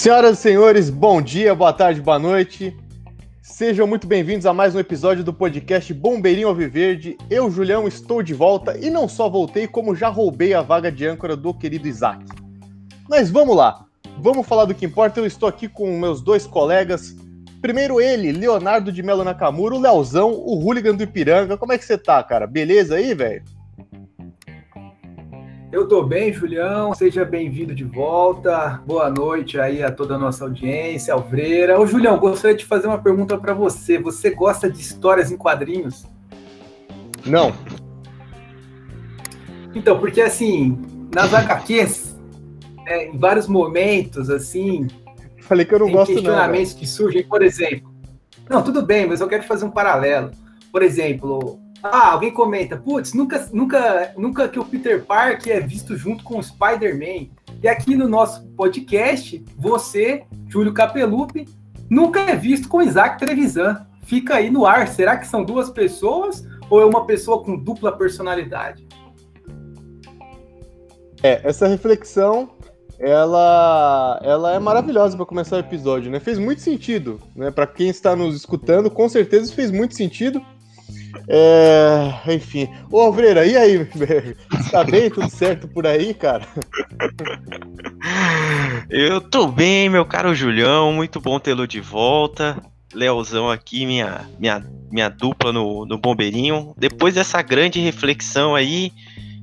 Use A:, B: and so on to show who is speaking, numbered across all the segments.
A: Senhoras e senhores, bom dia, boa tarde, boa noite. Sejam muito bem-vindos a mais um episódio do podcast Bombeirinho Alviverde. Eu, Julião, estou de volta e não só voltei, como já roubei a vaga de âncora do querido Isaac. Mas vamos lá, vamos falar do que importa. Eu estou aqui com meus dois colegas. Primeiro ele, Leonardo de Melo Nakamura, o Leozão, o hooligan do Ipiranga. Como é que você tá, cara? Beleza aí, velho?
B: Eu tô bem, Julião. Seja bem-vindo de volta. Boa noite aí a toda a nossa audiência, Alvreira. Ô, Julião, gostaria de fazer uma pergunta para você. Você gosta de histórias em quadrinhos?
A: Não.
B: Então, porque assim, nas HQs, é, em vários momentos, assim.
A: Falei que eu não gosto,
B: questionamentos
A: não.
B: que surgem, por exemplo. Não, tudo bem, mas eu quero fazer um paralelo. Por exemplo, ah, alguém comenta, putz, nunca, nunca, nunca que o Peter Parker é visto junto com o Spider-Man. E aqui no nosso podcast, você, Júlio Capelupi, nunca é visto com Isaac Trevisan. Fica aí no ar. Será que são duas pessoas ou é uma pessoa com dupla personalidade?
A: É, essa reflexão, ela, ela é maravilhosa para começar o episódio, né? Fez muito sentido, né? Para quem está nos escutando, com certeza fez muito sentido. É, enfim. Ô, Alvreira, e aí? Tá bem? Tudo certo por aí, cara?
C: Eu tô bem, meu caro Julião. Muito bom tê-lo de volta. Leozão aqui, minha, minha, minha dupla no, no Bombeirinho. Depois dessa grande reflexão aí,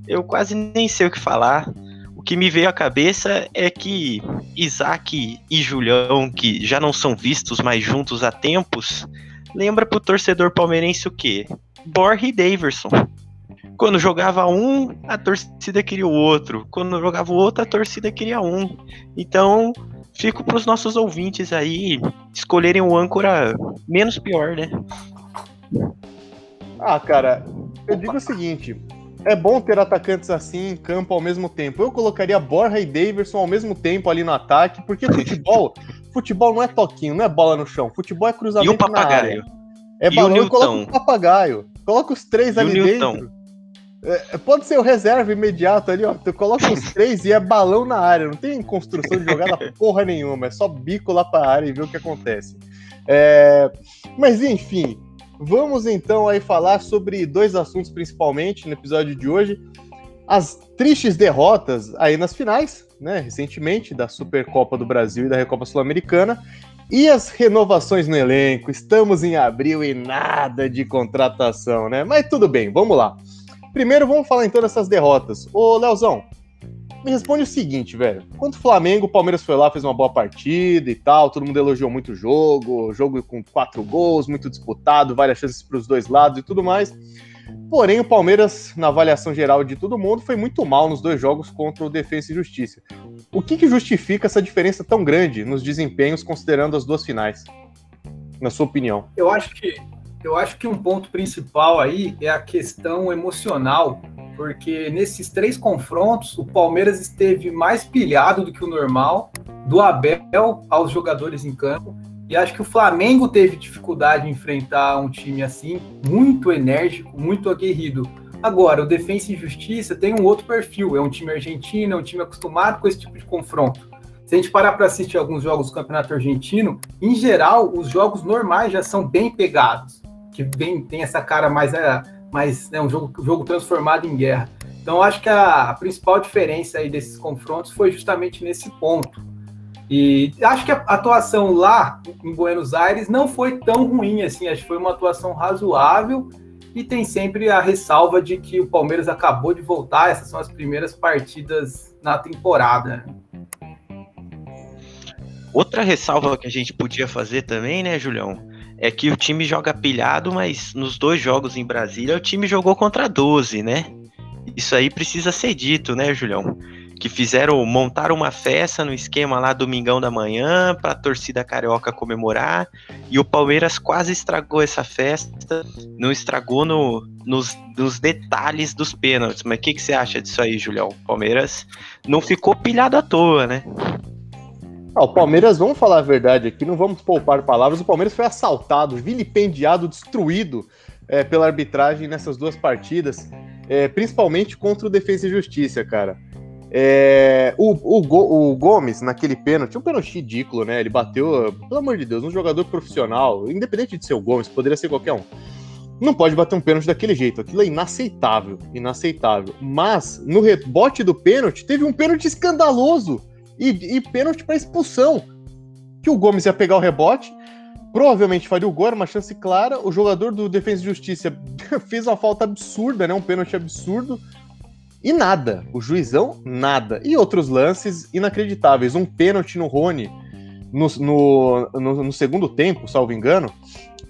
C: eu quase nem sei o que falar. O que me veio à cabeça é que Isaac e Julião, que já não são vistos mais juntos há tempos, lembra pro torcedor palmeirense o quê? Borre e Daverson. Quando jogava um, a torcida queria o outro. Quando jogava o outro, a torcida queria um. Então, fico para os nossos ouvintes aí escolherem o âncora menos pior, né?
A: Ah, cara, eu digo o seguinte: é bom ter atacantes assim em campo ao mesmo tempo. Eu colocaria Borja e Daverson ao mesmo tempo ali no ataque, porque futebol, futebol não é toquinho, não é bola no chão. Futebol é cruzamento
C: E o papagaio?
A: É
C: E
A: balão
C: o
A: e coloca o papagaio. Coloca os três
C: E
A: ali dentro. É, pode ser o reserva imediato ali, ó. Tu coloca os três e é balão na área. Não tem construção de jogada porra nenhuma. É só bico lá pra área e ver o que acontece. É, Mas enfim, vamos então aí falar sobre dois assuntos principalmente no episódio de hoje. As tristes derrotas aí nas finais, né? Recentemente, da Supercopa do Brasil e da Recopa Sul-Americana. E as renovações no elenco? Estamos em abril e nada de contratação, né? Mas tudo bem, vamos lá. Primeiro, vamos falar então dessas derrotas. Ô, Leozão, me responde o seguinte, velho. Quanto o Flamengo, o Palmeiras foi lá, fez uma boa partida e tal, todo mundo elogiou muito o jogo, jogo com quatro gols, muito disputado, várias chances para os dois lados e tudo mais. Porém, o Palmeiras, na avaliação geral de todo mundo, foi muito mal nos dois jogos contra o Defensa e Justiça. O que, que justifica essa diferença tão grande nos desempenhos, considerando as duas finais? Na sua opinião?
B: Eu acho que eu acho que um ponto principal aí é a questão emocional, porque nesses três confrontos o Palmeiras esteve mais pilhado do que o normal, do Abel aos jogadores em campo. E acho que o Flamengo teve dificuldade em enfrentar um time assim, muito enérgico, muito aguerrido. Agora, o Defensa e Justiça tem um outro perfil, é um time argentino, é um time acostumado com esse tipo de confronto. Se a gente parar para assistir alguns jogos do Campeonato Argentino, em geral, os jogos normais já são bem pegados, que vem, tem essa cara mais, é, mais né, um jogo, jogo transformado em guerra. Então, acho que a, a principal diferença aí desses confrontos foi justamente nesse ponto. E acho que a atuação lá em Buenos Aires não foi tão ruim assim, acho que foi uma atuação razoável e tem sempre a ressalva de que o Palmeiras acabou de voltar, essas são as primeiras partidas na temporada.
C: Outra ressalva que a gente podia fazer também, né, Julião? É que o time joga pilhado, mas nos dois jogos em Brasília o time jogou contra 12, né? Isso aí precisa ser dito, né, Julião? Que fizeram, montaram uma festa no esquema lá domingão da manhã para a torcida carioca comemorar e o Palmeiras quase estragou essa festa, não estragou no, nos, nos detalhes dos pênaltis. Mas o que, que você acha disso aí, Julião? O Palmeiras não ficou pilhado à toa, né?
A: Ah, o Palmeiras, vamos falar a verdade aqui, não vamos poupar palavras. O Palmeiras foi assaltado, vilipendiado, destruído é, pela arbitragem nessas duas partidas, é, principalmente contra o Defesa e Justiça, cara. É, o, o, o, Gomes, naquele pênalti, um pênalti ridículo, né? Ele bateu, pelo amor de Deus, um jogador profissional, independente de ser o Gomes, poderia ser qualquer um. Não pode bater um pênalti daquele jeito. Aquilo é inaceitável. Inaceitável. Mas, no rebote do pênalti, teve um pênalti escandaloso. E, e pênalti para expulsão. Que o Gomes ia pegar o rebote, provavelmente faria o gol, era uma chance clara. O jogador do Defesa e Justiça fez uma falta absurda, né? Um pênalti absurdo. E nada. O juizão, nada. E outros lances inacreditáveis. Um pênalti no Rony no, no, no, no segundo tempo, salvo engano,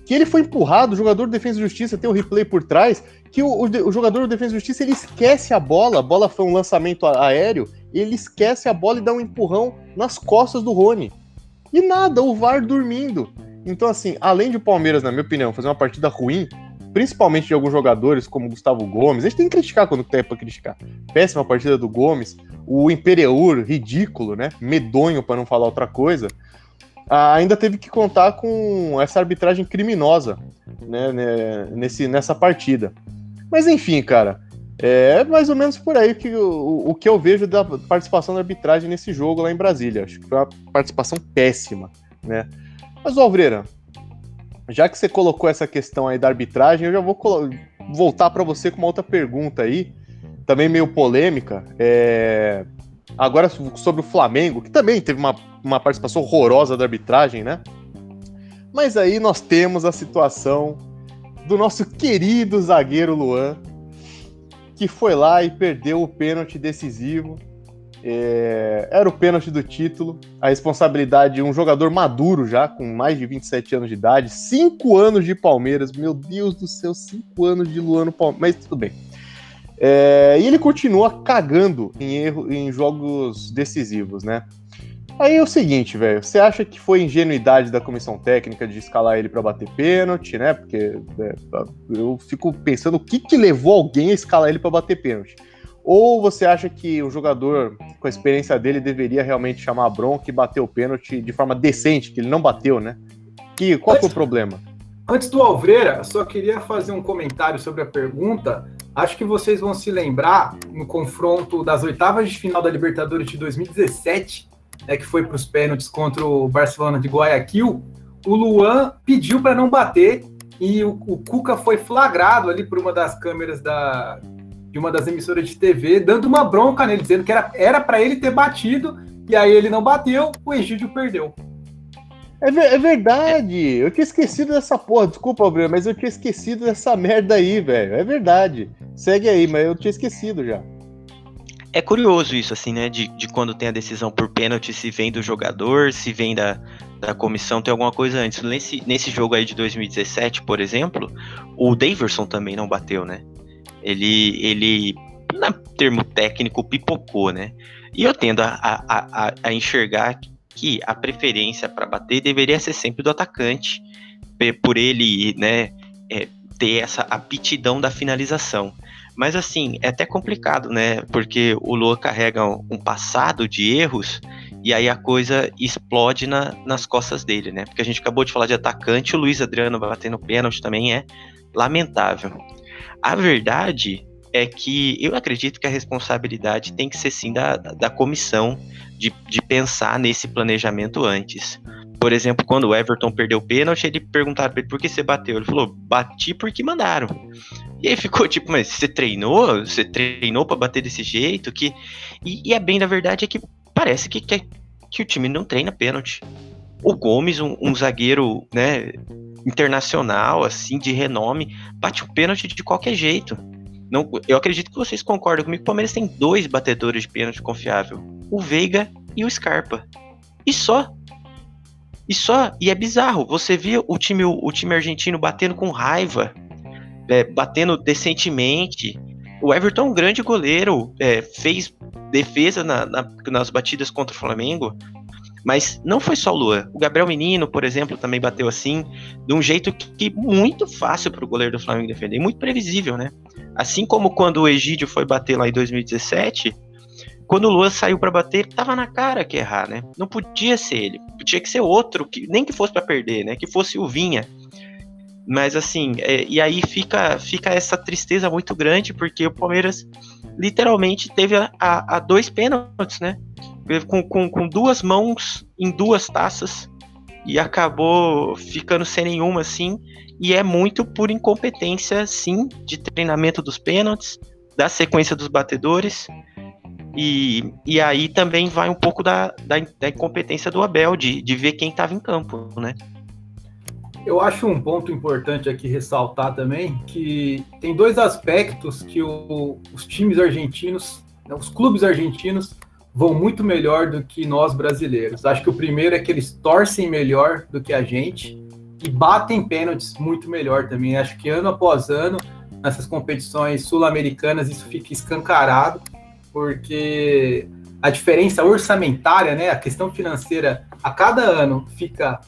A: que ele foi empurrado, o jogador de Defesa e Justiça tem o um replay por trás, que o, o, o, jogador do Defesa e Justiça ele esquece a bola, a bola foi um lançamento aéreo, ele esquece a bola e dá um empurrão nas costas do Rony. E nada, o VAR dormindo. Então, assim, além de o Palmeiras, na minha opinião, fazer uma partida ruim, principalmente de alguns jogadores como Gustavo Gomes. A gente tem que criticar quando tem para criticar. Péssima partida do Gomes, o Imperiur, ridículo, né? Medonho para não falar outra coisa. Ah, ainda teve que contar com essa arbitragem criminosa né, né, nesse, nessa partida. Mas enfim, cara, é mais ou menos por aí que, o, o que eu vejo da participação da arbitragem nesse jogo lá em Brasília. Acho que foi uma participação péssima, né? Mas, Alvreira, já que você colocou essa questão aí da arbitragem, eu já vou voltar para você com uma outra pergunta aí, também meio polêmica. É... Agora sobre o Flamengo, que também teve uma, uma participação horrorosa da arbitragem, né? Mas aí nós temos a situação do nosso querido zagueiro Luan, que foi lá e perdeu o pênalti decisivo é, era o pênalti do título, a responsabilidade de um jogador maduro já, com mais de 27 anos de idade, 5 anos de Palmeiras, meu Deus do céu, 5 anos de Luano Palmeiras, mas tudo bem. É, e ele continua cagando em, erro, em jogos decisivos, né? Aí é o seguinte, velho, você acha que foi ingenuidade da comissão técnica de escalar ele para bater pênalti, né? Porque é, eu fico pensando o que, que levou alguém a escalar ele para bater pênalti. Ou você acha que o jogador, com a experiência dele, deveria realmente chamar a bronca e bater o pênalti de forma decente, que ele não bateu, né? Que, qual antes, foi o problema?
B: Antes do Alvreira, só queria fazer um comentário sobre a pergunta. Acho que vocês vão se lembrar no confronto das oitavas de final da Libertadores de 2017, né, que foi para os pênaltis contra o Barcelona de Guayaquil. O Luan pediu para não bater e o, o Cuca foi flagrado ali por uma das câmeras da, de uma das emissoras de TV, dando uma bronca nele, dizendo que era para ele ter batido, e aí ele não bateu, o Egídio perdeu.
A: É, é, verdade, eu tinha esquecido dessa porra, desculpa, Bruno, mas eu tinha esquecido dessa merda aí, velho. É verdade. Segue aí, mas eu tinha esquecido já.
C: É curioso isso, assim, né? De, de quando tem a decisão por pênalti, se vem do jogador, se vem da, da comissão, tem alguma coisa antes. Nesse, nesse jogo aí de 2017, por exemplo, o Daverson também não bateu, né? Ele, ele na termo técnico, pipocou, né? E eu tendo a, a, a, a enxergar que a preferência para bater deveria ser sempre do atacante, por ele, né, é, ter essa aptidão da finalização. Mas assim, é até complicado, né? Porque o Lua carrega um passado de erros e aí a coisa explode na, nas costas dele, né? Porque a gente acabou de falar de atacante, o Luiz Adriano batendo pênalti também é lamentável. A verdade é que eu acredito que a responsabilidade tem que ser sim da, da comissão de, de pensar nesse planejamento antes. Por exemplo, quando o Everton perdeu o pênalti, ele perguntaram pra ele por que você bateu. Ele falou, bati porque mandaram. E aí ficou tipo, mas você treinou? Você treinou para bater desse jeito? Que... E, e, a bem da verdade é que parece que, que, que o time não treina pênalti. O Gomes, um, um zagueiro, né, internacional, assim, de renome, bate o pênalti de qualquer jeito. Não, eu acredito que vocês concordam comigo. O Palmeiras tem dois batedores de pênalti confiável: o Veiga e o Scarpa. E só. E só. E é bizarro. Você vê o time, o time argentino batendo com raiva, é, batendo decentemente. O Everton um grande goleiro, é, fez defesa na, na, nas batidas contra o Flamengo. Mas não foi só o Luan. O Gabriel Menino, por exemplo, também bateu assim, de um jeito que, que muito fácil para o goleiro do Flamengo defender, muito previsível, né? Assim como quando o Egídio foi bater lá em 2017, quando o Luan saiu para bater, tava na cara que errar, né? Não podia ser ele, podia que ser outro, que nem que fosse para perder, né? Que fosse o Vinha. Mas assim, é, e aí fica, fica essa tristeza muito grande, porque o Palmeiras literalmente teve a, a, a dois pênaltis, né? Com, com, com duas mãos em duas taças e acabou ficando sem nenhuma, assim. E é muito por incompetência, sim, de treinamento dos pênaltis, da sequência dos batedores. E, e aí também vai um pouco da, da, da incompetência do Abel, de, de ver quem estava em campo, né?
B: Eu acho um ponto importante aqui ressaltar também que tem dois aspectos que o, os times argentinos, né, os clubes argentinos, vão muito melhor do que nós brasileiros. Acho que o primeiro é que eles torcem melhor do que a gente e batem pênaltis muito melhor também. Acho que ano após ano, nessas competições sul-americanas, isso fica escancarado, porque a diferença orçamentária, né, a questão financeira, a cada ano fica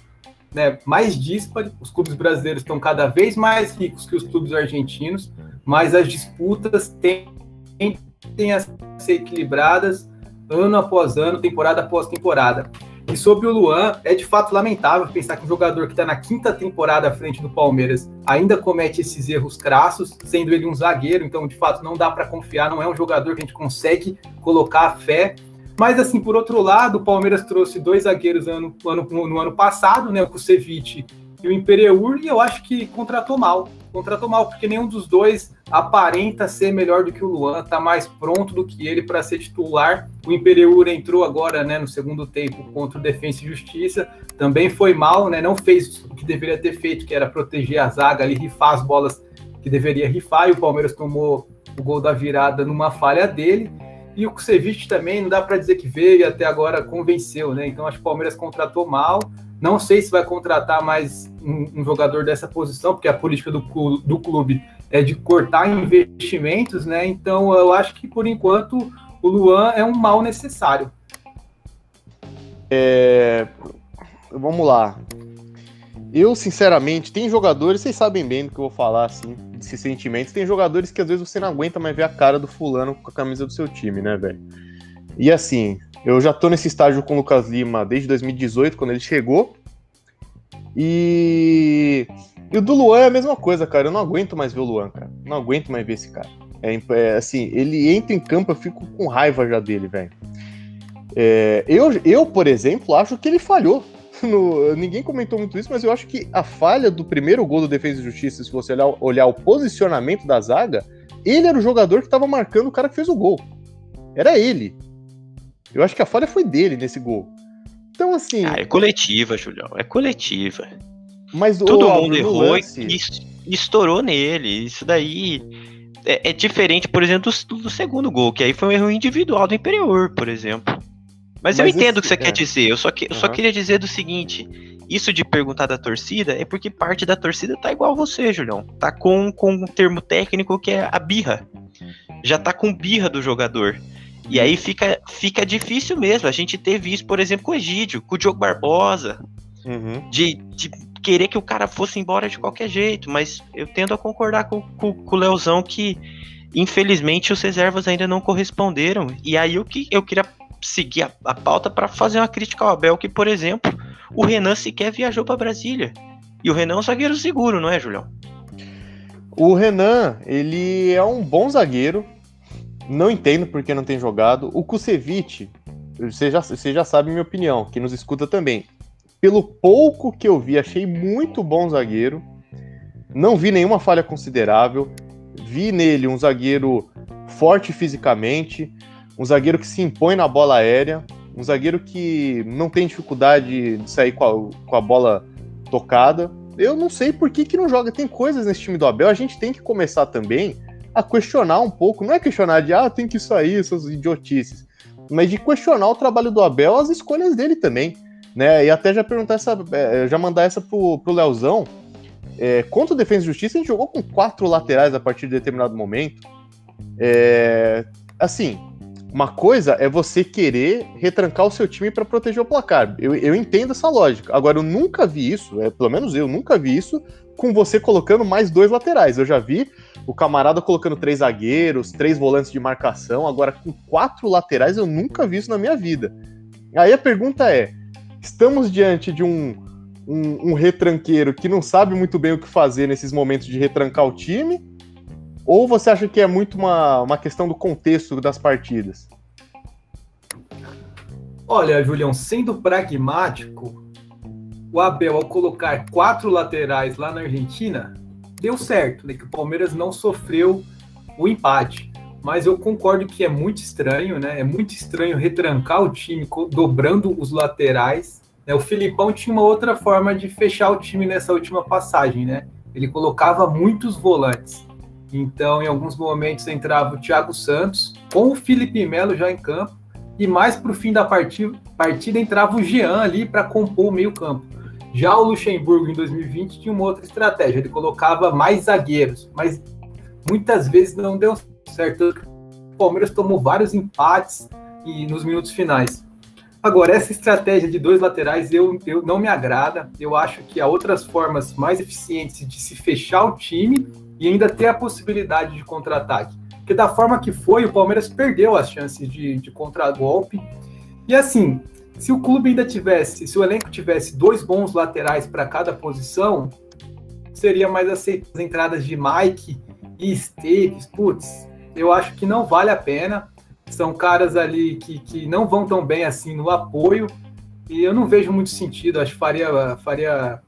B: né, mais díspare. Os clubes brasileiros estão cada vez mais ricos que os clubes argentinos, mas as disputas tendem a ser equilibradas ano após ano, temporada após temporada. E sobre o Luan, é de fato lamentável pensar que um jogador que está na quinta temporada à frente do Palmeiras ainda comete esses erros crassos, sendo ele um zagueiro, então de fato não dá para confiar, não é um jogador que a gente consegue colocar a fé. Mas assim, por outro lado, o Palmeiras trouxe dois zagueiros no ano, no ano passado, né, o Kusevich e o Imperiur, e eu acho que contratou mal. Contratou mal, porque nenhum dos dois aparenta ser melhor do que o Luan, tá mais pronto do que ele para ser titular. O Imperiur entrou agora, né, no segundo tempo contra o Defensa e Justiça, também foi mal, né, não fez o que deveria ter feito, que era proteger a zaga ali, rifar as bolas que deveria rifar, e o Palmeiras tomou o gol da virada numa falha dele. E o Kusevich também, não dá para dizer que veio e até agora convenceu, né? Então acho que o Palmeiras contratou mal. Não sei se vai contratar mais um, um jogador dessa posição, porque a política do, do clube é de cortar investimentos, né? Então eu acho que por enquanto o Luan é um mal necessário.
A: É... Vamos lá. Eu, sinceramente, tem jogadores, vocês sabem bem do que eu vou falar, assim, desses sentimentos. Tem jogadores que às vezes você não aguenta mais ver a cara do fulano com a camisa do seu time, né, velho? E assim, eu já tô nesse estágio com o Lucas Lima desde 2018, quando ele chegou. E... e o do Luan é a mesma coisa, cara. Eu não aguento mais ver o Luan, cara. Não aguento mais ver esse cara. É, é assim, ele entra em campo, eu fico com raiva já dele, velho. É, eu, eu, por exemplo, acho que ele falhou. No, ninguém comentou muito isso, mas eu acho que a falha do primeiro gol do Defesa e Justiça, se você olhar, olhar o posicionamento da zaga, ele era o jogador que estava marcando o cara que fez o gol. Era ele. Eu acho que a falha foi dele nesse gol. Então, assim.
C: Ah, é coletiva, Julião. É coletiva.
A: Mas
C: Todo o, mundo errou lance... e estourou nele. Isso daí é, é diferente, por exemplo, do, do, segundo gol, que aí foi um erro individual do Imperior, por exemplo. Mas, Mas eu entendo esse... o que você é. quer dizer. Eu só, que, uhum. só queria dizer do seguinte: isso de perguntar da torcida é porque parte da torcida tá igual você, Julião. Tá com, com um termo técnico que é a birra. Já tá com birra do jogador. E aí fica, fica difícil mesmo. A gente teve isso, por exemplo, com o Egídio, com o Diogo Barbosa. Uhum. De, de querer que o cara fosse embora de qualquer jeito. Mas eu tendo a concordar com, com, com o Leozão que, infelizmente, os reservas ainda não corresponderam. E aí o que eu queria seguir a, a pauta para fazer uma crítica ao Abel, que, por exemplo, o Renan sequer viajou para Brasília. E o Renan é um zagueiro seguro, não é, Julião?
A: O Renan, ele é um bom zagueiro, não entendo porque não tem jogado. O Kusevich, você já, você já sabe minha opinião, que nos escuta também. Pelo pouco que eu vi, achei muito bom zagueiro. Não vi nenhuma falha considerável. Vi nele um zagueiro forte fisicamente, um zagueiro que se impõe na bola aérea, um zagueiro que não tem dificuldade de sair com a, com a bola tocada. Eu não sei por que, que não joga. Tem coisas nesse time do Abel, a gente tem que começar também a questionar um pouco, não é questionar de, ah, tem que sair essas idiotices, mas de questionar o trabalho do Abel, as escolhas dele também, né? E até já perguntar essa, é, já mandar essa pro, pro Leozão. É, contra o Defesa e Justiça, a gente jogou com quatro laterais a partir de determinado momento. É, assim, uma coisa é você querer retrancar o seu time para proteger o placar. Eu, eu, entendo essa lógica. Agora, eu nunca vi isso, é, pelo menos eu nunca vi isso, com você colocando mais dois laterais. Eu já vi o camarada colocando três zagueiros, três volantes de marcação, agora com quatro laterais eu nunca vi isso na minha vida. Aí a pergunta é: estamos diante de um, um, um retranqueiro que não sabe muito bem o que fazer nesses momentos de retrancar o time? Ou você acha que é muito uma, uma questão do contexto das partidas?
B: Olha, Julião, sendo pragmático, o Abel, ao colocar quatro laterais lá na Argentina, deu certo, né? Que o Palmeiras não sofreu o empate. Mas eu concordo que é muito estranho, né? É muito estranho retrancar o time dobrando os laterais. Né? O Filipão tinha uma outra forma de fechar o time nessa última passagem, né? Ele colocava muitos volantes. Então, em alguns momentos entrava o Thiago Santos com o Felipe Melo já em campo e mais para o fim da partida, partida entrava o Jean ali para compor o meio-campo. Já o Luxemburgo em 2020 tinha uma outra estratégia, ele colocava mais zagueiros, mas muitas vezes não deu certo. O Palmeiras tomou vários empates e nos minutos finais. Agora, essa estratégia de dois laterais eu, eu não me agrada. Eu acho que há outras formas mais eficientes de se fechar o time e ainda ter a possibilidade de contra-ataque. Porque da forma que foi, o Palmeiras perdeu as chances de, de contra-golpe. E assim, se o clube ainda tivesse, se o elenco tivesse dois bons laterais para cada posição, seria mais aceitas as entradas de Mike e Esteves. Putz, eu acho que não vale a pena. São caras ali que, que não vão tão bem assim no apoio. E eu não vejo muito sentido. Acho que faria, faria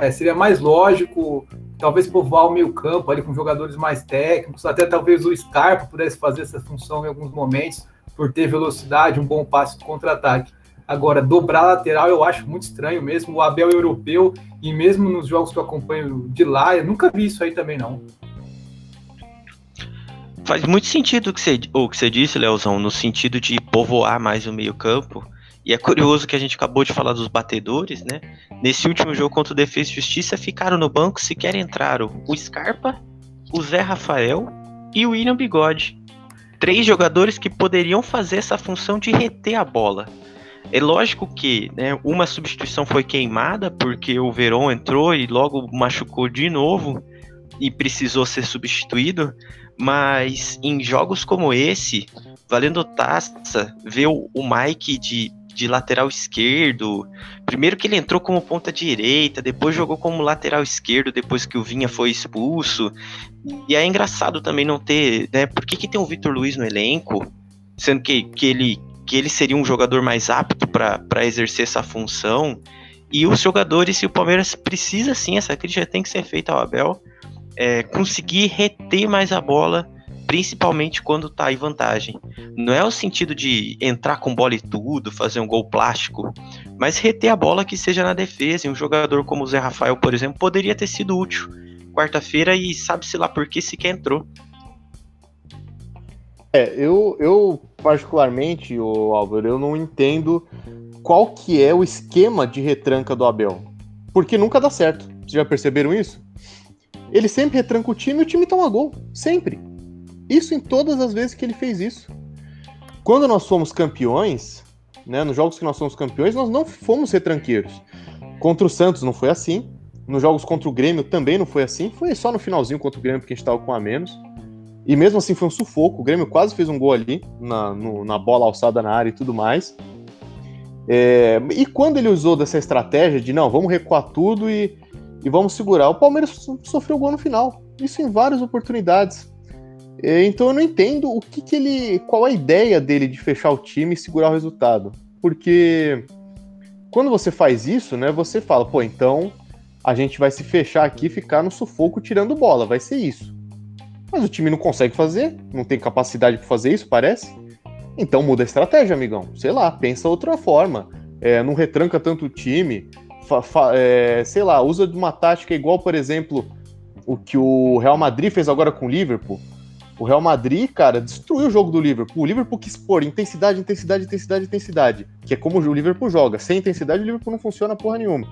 B: é, seria mais lógico, talvez povoar o meio campo ali com jogadores mais técnicos, até talvez o Scarpa pudesse fazer essa função em alguns momentos, por ter velocidade, um bom passe de contra-ataque. Agora, dobrar lateral eu acho muito estranho mesmo. O Abel europeu, e mesmo nos jogos que eu acompanho de lá, eu nunca vi isso aí também, não.
C: Faz muito sentido o que você, o que você disse, Leozão, no sentido de povoar mais o meio-campo. E é curioso que a gente acabou de falar dos batedores, né? Nesse último jogo contra o Defesa e Justiça, ficaram no banco, sequer entraram o Scarpa, o Zé Rafael e o William Bigode. Três jogadores que poderiam fazer essa função de reter a bola. É lógico que né, uma substituição foi queimada porque o Verón entrou e logo machucou de novo e precisou ser substituído, mas em jogos como esse, valendo taça, ver o Mike de, de lateral esquerdo, primeiro que ele entrou como ponta direita, depois jogou como lateral esquerdo depois que o Vinha foi expulso, e é engraçado também não ter, né, por que, que tem o Vitor Luiz no elenco, sendo que, que ele que ele seria um jogador mais apto para exercer essa função. E os jogadores, e o Palmeiras precisa sim, essa crítica tem que ser feita ao Abel, é, conseguir reter mais a bola, principalmente quando tá em vantagem. Não é o sentido de entrar com bola e tudo, fazer um gol plástico, mas reter a bola que seja na defesa. E um jogador como o Zé Rafael, por exemplo, poderia ter sido útil quarta-feira e sabe-se lá por que sequer entrou.
A: É, eu, eu particularmente, o Álvaro, eu não entendo qual que é o esquema de retranca do Abel. Porque nunca dá certo. Vocês já perceberam isso? Ele sempre retranca o time e o time toma gol. Sempre. Isso em todas as vezes que ele fez isso. Quando nós fomos campeões, né, nos jogos que nós fomos campeões, nós não fomos retranqueiros. Contra o Santos não foi assim. Nos jogos contra o Grêmio também não foi assim. Foi só no finalzinho contra o Grêmio porque a gente estava com a menos. E mesmo assim foi um sufoco. O Grêmio quase fez um gol ali, na, no, na bola alçada na área e tudo mais. É, e quando ele usou dessa estratégia de não, vamos recuar tudo e, e vamos segurar, o Palmeiras sofreu gol no final. Isso em várias oportunidades. É, então eu não entendo o que, que ele. qual a ideia dele de fechar o time e segurar o resultado. Porque quando você faz isso, né, você fala, pô, então a gente vai se fechar aqui e ficar no sufoco tirando bola, vai ser isso. Mas o time não consegue fazer, não tem capacidade para fazer isso, parece. Então muda a estratégia, amigão. Sei lá, pensa outra forma. É, não retranca tanto o time. Fa, fa, é, sei lá, usa de uma tática igual, por exemplo, o que o Real Madrid fez agora com o Liverpool. O Real Madrid, cara, destruiu o jogo do Liverpool. O Liverpool quis pôr intensidade, intensidade, intensidade, intensidade. Que é como o Liverpool joga. Sem intensidade, o Liverpool não funciona porra nenhuma.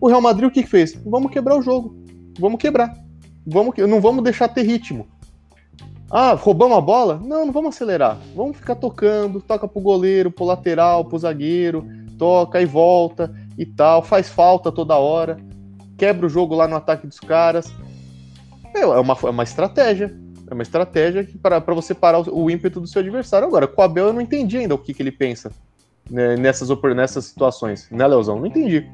A: O Real Madrid o que, fez? Vamos quebrar o jogo. Vamos quebrar. Vamos, não vamos deixar ter ritmo. Ah, roubamos a bola? Não, não vamos acelerar. Vamos ficar tocando, toca pro goleiro, pro lateral, pro zagueiro, toca e volta e tal, faz falta toda hora, quebra o jogo lá no ataque dos caras. é, uma, é uma estratégia. É uma estratégia para você parar o, o, ímpeto do seu adversário. Agora, com o Abel eu não entendi ainda o que, que ele pensa né, nessas, nessas situações. Né, Leozão? Não entendi.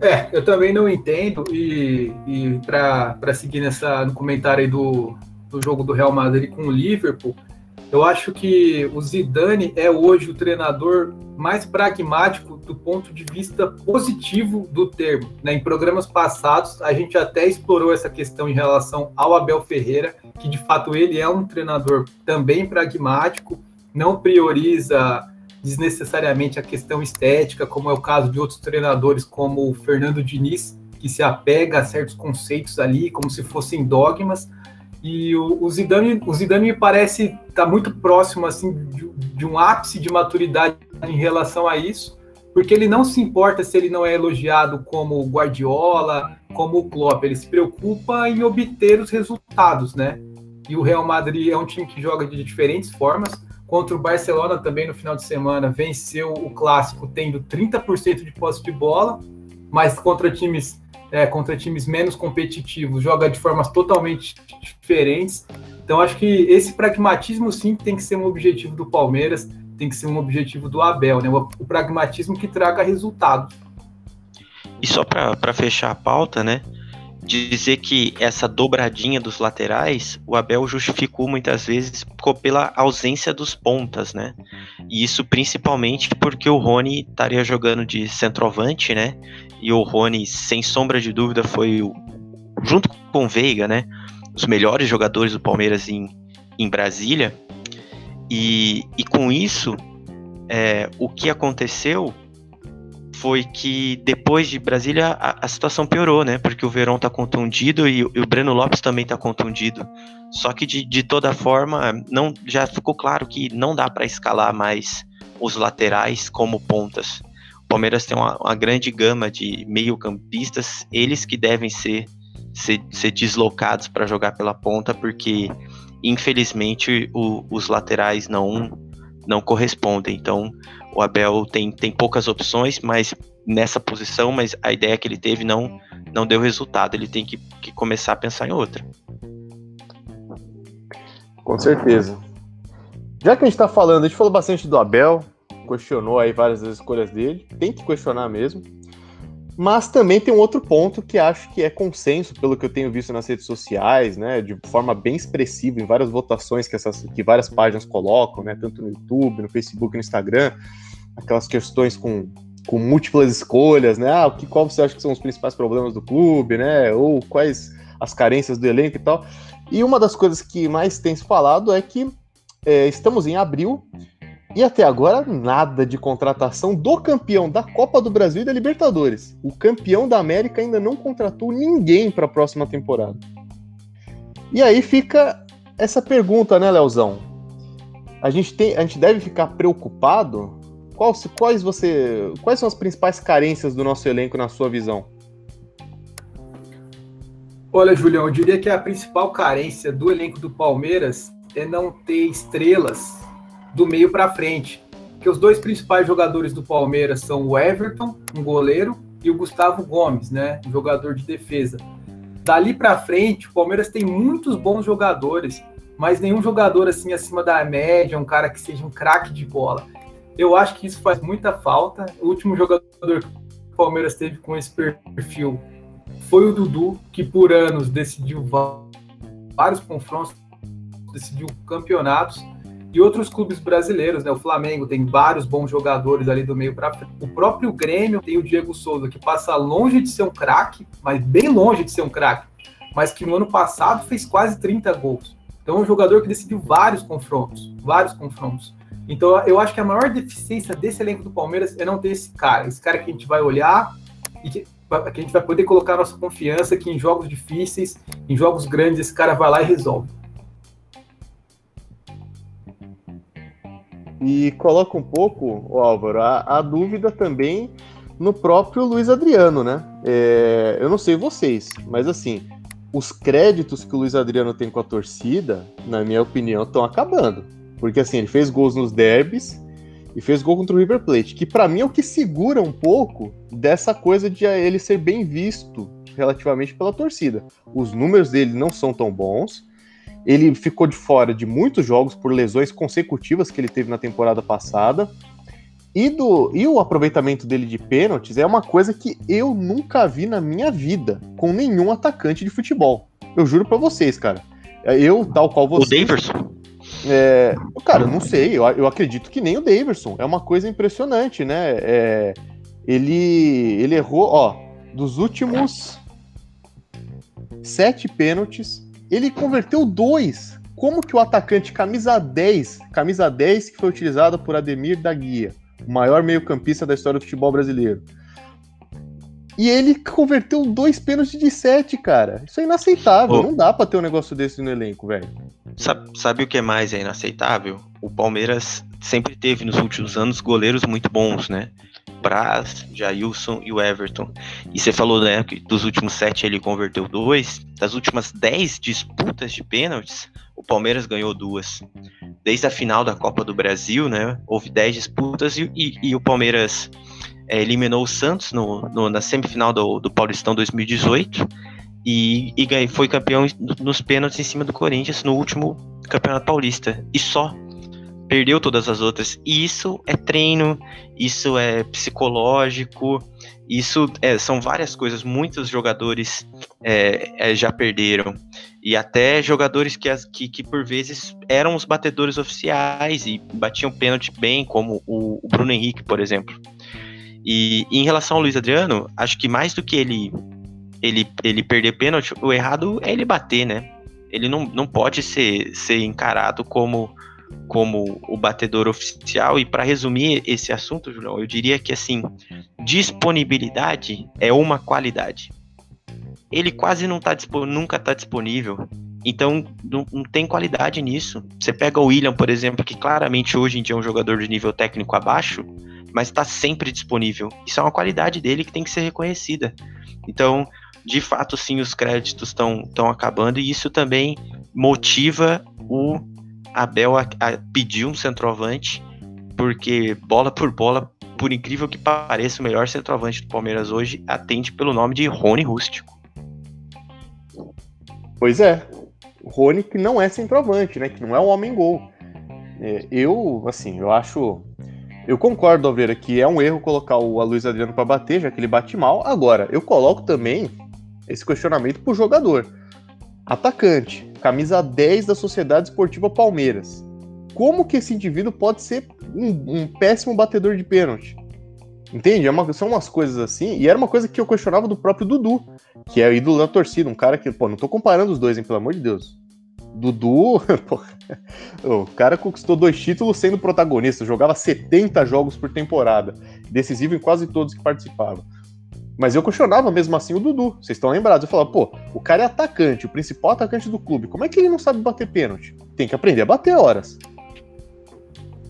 B: É, eu também não entendo, e, e para seguir nessa, no comentário aí do, do jogo do Real Madrid com o Liverpool, eu acho que o Zidane é hoje o treinador mais pragmático do ponto de vista positivo do termo. Né? Em programas passados, a gente até explorou essa questão em relação ao Abel Ferreira, que de fato ele é um treinador também pragmático, não prioriza desnecessariamente a questão estética, como é o caso de outros treinadores, como o Fernando Diniz, que se apega a certos conceitos ali, como se fossem dogmas. E o, o Zidane, o Zidane me parece estar tá muito próximo assim de, de, um ápice de maturidade em relação a isso, porque ele não se importa se ele não é elogiado como Guardiola, como o Klopp, ele se preocupa em obter os resultados, né? E o Real Madrid é um time que joga de diferentes formas Contra o Barcelona também no final de semana, venceu o clássico tendo 30% de posse de bola, mas contra times, é, contra times menos competitivos, joga de formas totalmente diferentes. Então acho que esse pragmatismo sim tem que ser um objetivo do Palmeiras, tem que ser um objetivo do Abel, né? O, pragmatismo que traga resultado.
C: E só para fechar a pauta, né? Dizer que essa dobradinha dos laterais, o Abel justificou muitas vezes pela ausência dos pontas, né? E isso principalmente porque o Rony estaria jogando de centroavante, né? E o Rony, sem sombra de dúvida, foi, junto com o Veiga, né? Os melhores jogadores do Palmeiras em, em Brasília. E, e com isso, é, o que aconteceu foi que depois de Brasília a, a, situação piorou, né? Porque o Verón tá contundido e, e o Breno Lopes também tá contundido. Só que de, de toda forma, não já ficou claro que não dá para escalar mais os laterais como pontas. O Palmeiras tem uma, uma grande gama de meio-campistas, eles que devem ser, ser, ser deslocados para jogar pela ponta, porque infelizmente o, os laterais não não correspondem. Então, o Abel tem, tem poucas opções, mas nessa posição, mas a ideia que ele teve não, não deu resultado. Ele tem que, que começar a pensar em outra.
A: Com certeza. Já que a gente está falando, a gente falou bastante do Abel, questionou aí várias das escolhas dele, tem que questionar mesmo. Mas também tem um outro ponto que acho que é consenso, pelo que eu tenho visto nas redes sociais, né, de forma bem expressiva em várias votações que, essas, que várias páginas colocam, né, tanto no YouTube, no Facebook, no Instagram, aquelas questões com, com múltiplas escolhas, né, ah, que, qual você acha que são os principais problemas do clube, né, ou quais as carências do elenco e tal. E uma das coisas que mais tem se falado é que é, estamos em abril e até agora, nada de contratação do campeão da Copa do Brasil e da Libertadores. O campeão da América ainda não contratou ninguém para a próxima temporada. E aí fica essa pergunta, né, Leozão? A gente, tem, a gente deve ficar preocupado? Quais, quais, você, quais são as principais carências do nosso elenco, na sua visão?
B: Olha, Julião, eu diria que a principal carência do elenco do Palmeiras é não ter estrelas do meio para frente. Que os dois principais jogadores do Palmeiras são o Everton, um goleiro, e o Gustavo Gomes, né, um jogador de defesa. Dali para frente, o Palmeiras tem muitos bons jogadores, mas nenhum jogador assim acima da média, um cara que seja um craque de bola. Eu acho que isso faz muita falta. O último jogador que o Palmeiras teve com esse perfil foi o Dudu, que por anos decidiu vários confrontos, decidiu campeonatos e outros clubes brasileiros, né? O Flamengo tem vários bons jogadores ali do meio para frente. O próprio Grêmio tem o Diego Souza, que passa longe de ser um craque, mas bem longe de ser um craque, mas que no ano passado fez quase 30 gols. Então, é um jogador que decidiu vários confrontos, vários confrontos. Então, eu acho que a maior deficiência desse elenco do Palmeiras é não ter esse cara, esse cara que a gente vai olhar e que, que a gente vai poder colocar nossa confiança que em jogos difíceis, em jogos grandes, esse cara vai lá e resolve.
A: E coloca um pouco, Álvaro, a, a dúvida também no próprio Luiz Adriano, né? É, eu não sei vocês, mas assim, os créditos que o Luiz Adriano tem com a torcida, na minha opinião, estão acabando. Porque assim, ele fez gols nos derbys e fez gol contra o River Plate, que para mim é o que segura um pouco dessa coisa de ele ser bem visto relativamente pela torcida. Os números dele não são tão bons, ele ficou de fora de muitos jogos por lesões consecutivas que ele teve na temporada passada. E, do, e o aproveitamento dele de pênaltis é uma coisa que eu nunca vi na minha vida com nenhum atacante de futebol. Eu juro para vocês, cara. Eu, tal qual você.
C: O Daverson?
A: É, cara, eu não sei. Eu, eu acredito que nem o Daverson. É uma coisa impressionante, né? É, ele, ele errou, ó, dos últimos sete pênaltis, ele converteu dois. Como que o atacante camisa 10, camisa 10 que foi utilizado por Ademir da Guia, o maior meio-campista da história do futebol brasileiro. E ele converteu dois pênaltis de sete, cara. Isso é inaceitável. Oh. Não dá pra ter um negócio desse no elenco, velho.
C: Sabe, sabe o que é mais é inaceitável? O Palmeiras sempre teve nos últimos anos goleiros muito bons, né? Braz, Jailson e o Everton. E você falou, né, que dos últimos sete ele converteu dois. Das últimas dez disputas de pênaltis, o Palmeiras ganhou duas. Desde a final da Copa do Brasil, né, houve dez disputas e, e, e o Palmeiras é, eliminou o Santos no, no, na semifinal do, do Paulistão 2018 e, e foi campeão nos pênaltis em cima do Corinthians no último Campeonato Paulista. E só perdeu todas as outras. E isso é treino, isso é psicológico, isso é, são várias coisas. Muitos jogadores é, é, já perderam. E até jogadores que, que, que, por vezes eram os batedores oficiais e batiam pênalti bem, como o, o Bruno Henrique, por exemplo. E, e, em relação ao Luiz Adriano, acho que mais do que ele, ele, ele perder pênalti, o errado é ele bater, né? Ele não, não pode ser, ser encarado como como o batedor oficial. E para resumir esse assunto, Julião, eu diria que assim, disponibilidade é uma qualidade. Ele quase não tá nunca está disponível. Então não, não, tem qualidade nisso. Você pega o William, por exemplo, que claramente hoje em dia é um jogador de nível técnico abaixo, mas está sempre disponível. Isso é uma qualidade dele que tem que ser reconhecida. Então, de fato, sim, os créditos estão acabando e isso também motiva o Abel a, a pediu um centroavante, porque bola por bola, por incrível que pareça, o melhor centroavante do Palmeiras hoje atende pelo nome de Rony Rústico.
A: Pois é, Rony que não é centroavante, né? Que não é um homem-gol. É, eu, assim, eu acho. Eu concordo, Alveira, que é um erro colocar o Luiz Adriano para bater, já que ele bate mal. Agora, eu coloco também esse questionamento pro jogador. Atacante camisa 10 da Sociedade Esportiva Palmeiras. Como que esse indivíduo pode ser um, um péssimo batedor de pênalti? Entende? É uma, são umas coisas assim, e era uma coisa que eu questionava do próprio Dudu, que é o ídolo da torcida, um cara que, pô, não tô comparando os dois, hein, pelo amor de Deus. Dudu, pô, o cara conquistou dois títulos sendo protagonista, jogava 70 jogos por temporada, decisivo em quase todos que participava. Mas eu questionava mesmo assim o Dudu. Vocês estão lembrados? Eu falava, pô, o cara é atacante, o principal atacante do clube. Como é que ele não sabe bater pênalti? Tem que aprender a bater horas.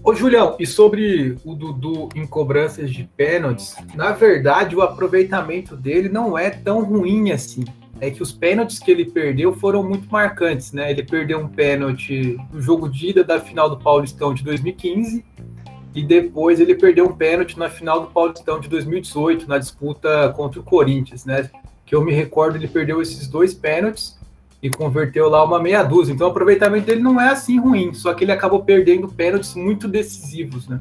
B: Ô, Julião, e sobre o Dudu em cobranças de pênaltis, na verdade o aproveitamento dele não é tão ruim assim. É que os pênaltis que ele perdeu foram muito marcantes, né? Ele perdeu um pênalti no jogo de ida da final do Paulistão de 2015 e depois ele perdeu um pênalti na final do Paulistão de 2018, na disputa contra o Corinthians, né? Que eu me recordo, ele perdeu esses dois pênaltis e converteu lá uma meia dúzia. Então o aproveitamento dele não é assim ruim, só que ele acabou perdendo pênaltis muito decisivos, né?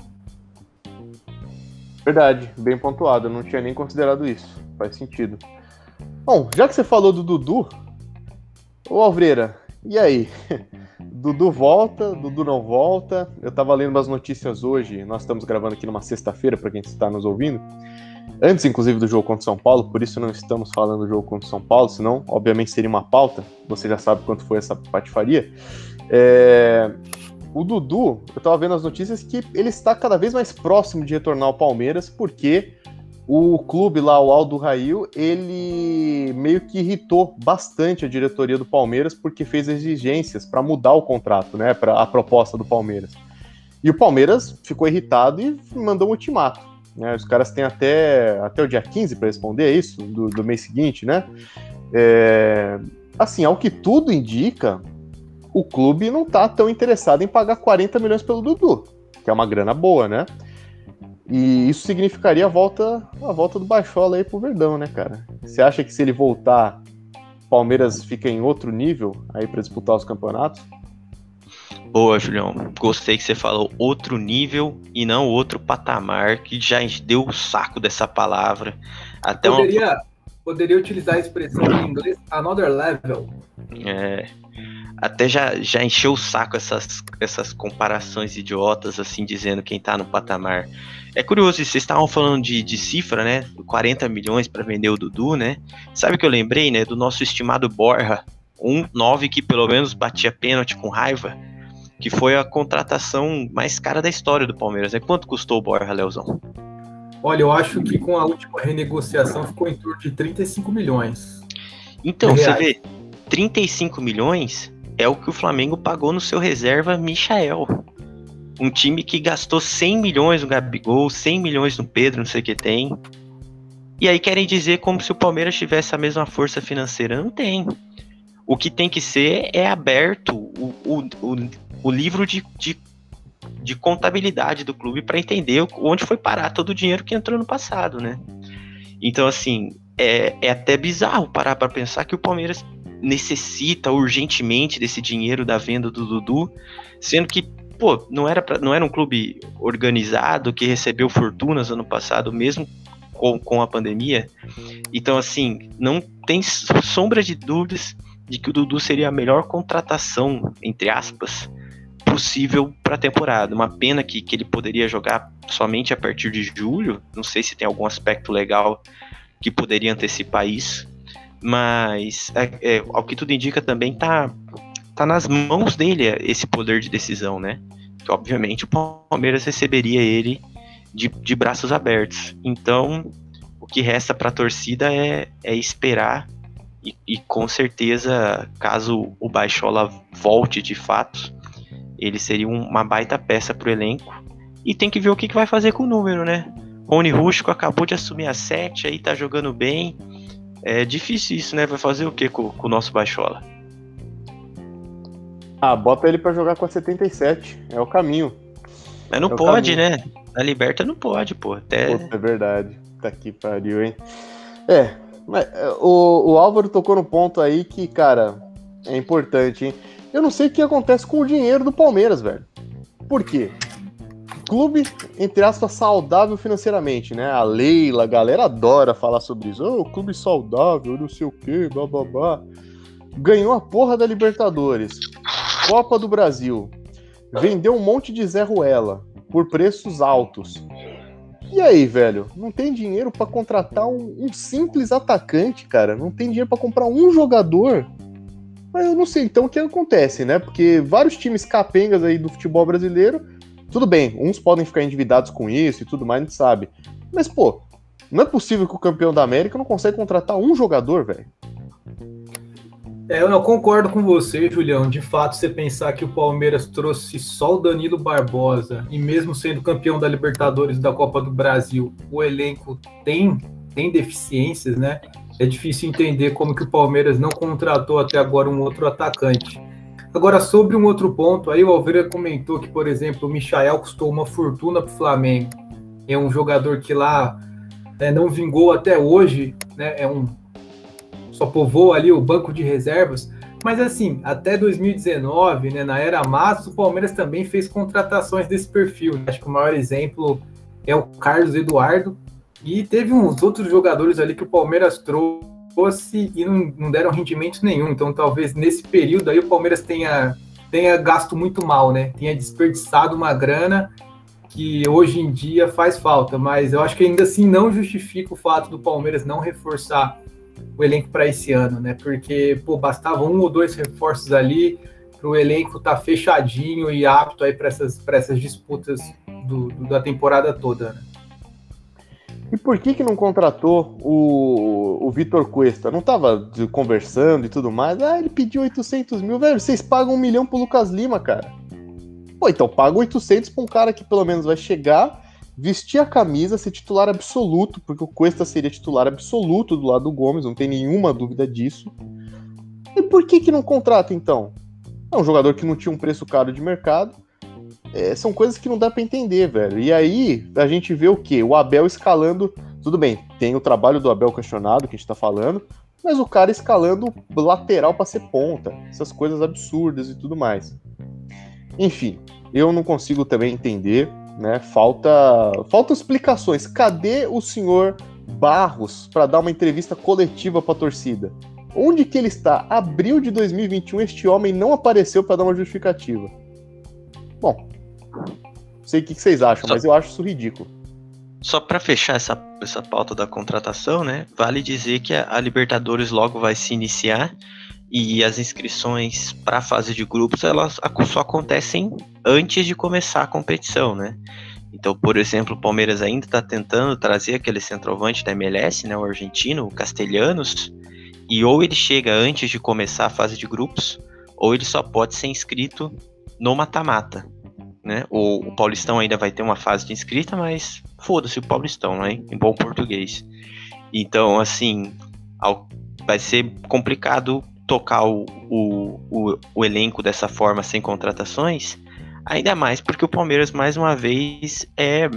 A: Verdade, bem pontuado, eu não tinha nem considerado isso. Faz sentido. Bom, já que você falou do Dudu, ô Alvreira, e aí? Dudu volta, Dudu não volta. Eu tava lendo umas notícias hoje, nós estamos gravando aqui numa sexta-feira, para quem está nos ouvindo. Antes, inclusive, do jogo contra o São Paulo, por isso não estamos falando do jogo contra o São Paulo, senão, obviamente, seria uma pauta. Você já sabe quanto foi essa patifaria. É... O Dudu, eu tava vendo as notícias que ele está cada vez mais próximo de retornar ao Palmeiras, porque o clube lá, o Aldo Rail, ele meio que irritou bastante a diretoria do Palmeiras porque fez exigências para mudar o contrato, né, para a proposta do Palmeiras. E o Palmeiras ficou irritado e mandou um ultimato. Né? Os caras têm até, até o dia 15 para responder é isso, do, do, mês seguinte, né? É, assim, ao que tudo indica, o clube não está tão interessado em pagar 40 milhões pelo Dudu, que é uma grana boa, né? E isso significaria a volta, a volta do Baixola aí pro Verdão, né, cara? Você acha que se ele voltar, Palmeiras fica em outro nível aí para disputar os campeonatos?
C: Boa, Julião. Gostei que você falou outro nível e não outro patamar, que já deu o saco dessa palavra. Até
B: poderia, uma... poderia utilizar a expressão em inglês another level.
C: É. Até já, já encheu o saco essas, essas comparações idiotas, assim, dizendo quem tá no patamar. É curioso, vocês estavam falando de, de cifra, né? 40 milhões para vender o Dudu, né? Sabe o que eu lembrei, né? Do nosso estimado Borja, um 9 que pelo menos batia pênalti com raiva que foi a contratação mais cara da história do Palmeiras. Né? Quanto custou o Borja, Leozão?
B: Olha, eu acho que com a última renegociação ficou em torno de 35 milhões.
C: Então, você vê, 35 milhões é o que o Flamengo pagou no seu reserva Michael. Um time que gastou 100 milhões no Gabigol, 100 milhões no Pedro, não sei o que tem. E aí querem dizer como se o Palmeiras tivesse a mesma força financeira. Não tem. O que tem que ser é aberto o, o, o o livro de, de, de contabilidade do clube para entender onde foi parar todo o dinheiro que entrou no passado, né? Então, assim, é, é até bizarro parar para pensar que o Palmeiras necessita urgentemente desse dinheiro da venda do Dudu, sendo que, pô, não era, pra, não era um clube organizado que recebeu fortunas ano passado, mesmo com, com a pandemia. Então, assim, não tem sombra de dúvidas de que o Dudu seria a melhor contratação, entre aspas, possível para a temporada. Uma pena que, que ele poderia jogar somente a partir de julho. Não sei se tem algum aspecto legal que poderia antecipar isso. Mas, é, é, ao que tudo indica, também tá, tá nas mãos dele esse poder de decisão, né? Que, obviamente, o Palmeiras receberia ele de, de braços abertos. Então, o que resta para a torcida é, é esperar. E, e com certeza, caso o Baixola volte de fato, ele seria uma baita peça pro elenco. E tem que ver o que, que vai fazer com o número, né? Rony Rústico acabou de assumir a 7, aí tá jogando bem. É difícil isso, né? Vai fazer o que com, com o nosso Baixola?
A: Ah, bota ele para jogar com a 77. É o caminho.
C: Mas não é pode, né? Na Liberta não pode, pô. Até...
A: Pô, é verdade. Tá que pariu, hein? É, mas é, o, o Álvaro tocou no ponto aí que, cara, é importante, hein? Eu não sei o que acontece com o dinheiro do Palmeiras, velho. Por quê? Clube, entre aspas, saudável financeiramente, né? A Leila, a galera adora falar sobre isso. Oh, clube saudável, não sei o quê, bababá. Ganhou a porra da Libertadores. Copa do Brasil. Vendeu um monte de Zé Ruela por preços altos. E aí, velho? Não tem dinheiro para contratar um, um, simples atacante, cara? Não tem dinheiro para comprar um jogador mas eu não sei então o que acontece, né? Porque vários times capengas aí do futebol brasileiro, tudo bem, uns podem ficar endividados com isso e tudo mais, a gente sabe. Mas, pô, não é possível que o campeão da América não consiga contratar um jogador, velho.
B: É, eu não concordo com você, Julião. De fato, você pensar que o Palmeiras trouxe só o Danilo Barbosa e mesmo sendo campeão da Libertadores da Copa do Brasil, o elenco tem, tem deficiências, né? é difícil entender como que o Palmeiras não contratou até agora um outro atacante. Agora, sobre um outro ponto, aí o Alveira comentou que, por exemplo, o Michael custou uma fortuna para o Flamengo. É um jogador que lá né, não vingou até hoje, né, é um só povoa ali o banco de reservas. Mas assim, até 2019, né, na era Massa, o Palmeiras também fez contratações desse perfil. Acho que o maior exemplo é o Carlos Eduardo, e teve uns outros jogadores ali que o Palmeiras trouxe e não, não deram rendimento nenhum. Então, talvez nesse período aí o Palmeiras tenha, tenha gasto muito mal, né? Tenha desperdiçado uma grana que hoje em dia faz falta. Mas eu acho que ainda assim não justifica o fato do Palmeiras não reforçar o elenco para esse ano, né? Porque, pô, bastava um ou dois reforços ali para o elenco estar tá fechadinho e apto aí para essas, essas disputas do, do, da temporada toda, né?
A: E por que que não contratou o, o Vitor Cuesta? Não tava conversando e tudo mais? Ah, ele pediu 800 mil. Velho, vocês pagam um milhão pro Lucas Lima, cara. Pô, então paga 800 pra um cara que pelo menos vai chegar, vestir a camisa, ser titular absoluto, porque o Cuesta seria titular absoluto do lado do Gomes, não tem nenhuma dúvida disso. E por que que não contrata, então? É um jogador que não tinha um preço caro de mercado, é, são coisas que não dá para entender, velho. E aí a gente vê o quê? O Abel escalando. Tudo bem, tem o trabalho do Abel questionado que a gente tá falando, mas o cara escalando lateral para ser ponta, essas coisas absurdas e tudo mais. Enfim, eu não consigo também entender, né? Falta, falta explicações. Cadê o senhor Barros para dar uma entrevista coletiva para a torcida? Onde que ele está? Abril de 2021, este homem não apareceu para dar uma justificativa. Bom, sei o que, que vocês acham, Só... mas eu acho isso ridículo.
C: Só para fechar essa, essa pauta da contratação, né? Vale dizer que a, a Libertadores logo vai se iniciar e as inscrições para a fase de grupos elas só acontecem antes de começar a competição, né? Então, por exemplo, o Palmeiras ainda está tentando trazer aquele centroavante da MLS, né, o argentino, o Castelhanos, e ou ele chega antes de começar a fase de grupos, ou ele só pode ser inscrito no mata-mata. Né? O, o, Paulistão ainda vai ter uma fase de inscrita, mas foda-se o Paulistão, né? Em bom português. Então, assim, vai ser complicado tocar o, o, o, o elenco dessa forma sem contratações, ainda mais porque o Palmeiras, mais uma vez, é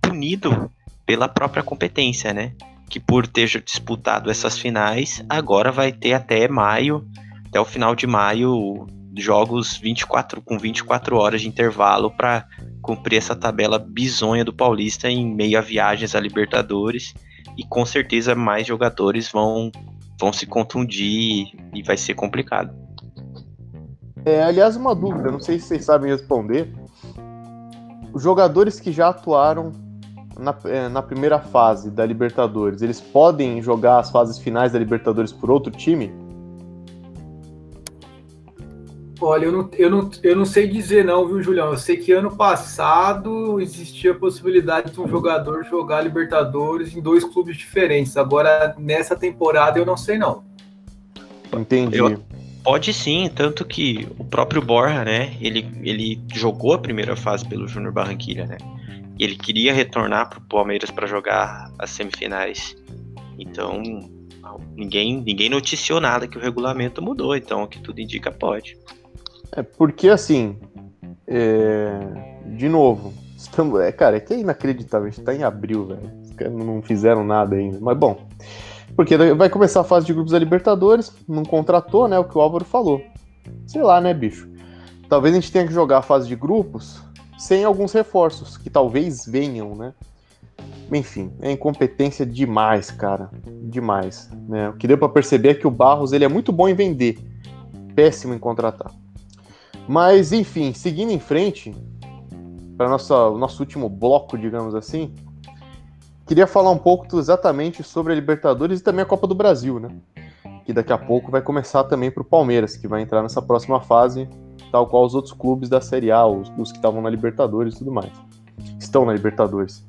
C: punido pela própria competência, né? Que por ter disputado essas finais, agora vai ter até maio, até o final de maio, jogos 24 com 24 horas de intervalo para cumprir essa tabela bizonha do Paulista em meio a viagens a Libertadores e com certeza mais jogadores vão vão se contundir e vai ser complicado.
A: É, aliás, uma dúvida, não sei se vocês sabem responder. Os jogadores que já atuaram na, é, na primeira fase da Libertadores, eles podem jogar as fases finais da Libertadores por outro time?
B: Olha, eu não, eu, não, eu não sei dizer não, viu, Julião? Eu sei que ano passado existia a possibilidade de um jogador jogar Libertadores em dois clubes diferentes. Agora, nessa temporada, eu não sei não.
A: Entendi. Eu,
C: pode sim, tanto que o próprio Borja, né, ele, ele jogou a primeira fase pelo Júnior Barranquilla, né? E ele queria retornar para o Palmeiras para jogar as semifinais. Então, ninguém, ninguém noticiou nada que o regulamento mudou, então o que tudo indica pode.
A: É porque assim, é... de novo, estamos, é, cara, é que é inacreditável, a gente tá em abril, velho. Não fizeram nada ainda. Mas bom, porque vai começar a fase de grupos da Libertadores, não contratou, né? O que o Álvaro falou. Sei lá, né, bicho? Talvez a gente tenha que jogar a fase de grupos sem alguns reforços, que talvez venham, né? Enfim, é incompetência demais, cara. Demais. Né? O que deu para perceber é que o Barros ele é muito bom em vender, péssimo em contratar. Mas, enfim, seguindo em frente, para o nosso último bloco, digamos assim, queria falar um pouco exatamente sobre a Libertadores e também a Copa do Brasil, né? Que daqui a pouco vai começar também para o Palmeiras, que vai entrar nessa próxima fase, tal qual os outros clubes da Série A, os, os que estavam na Libertadores e tudo mais. Estão na Libertadores.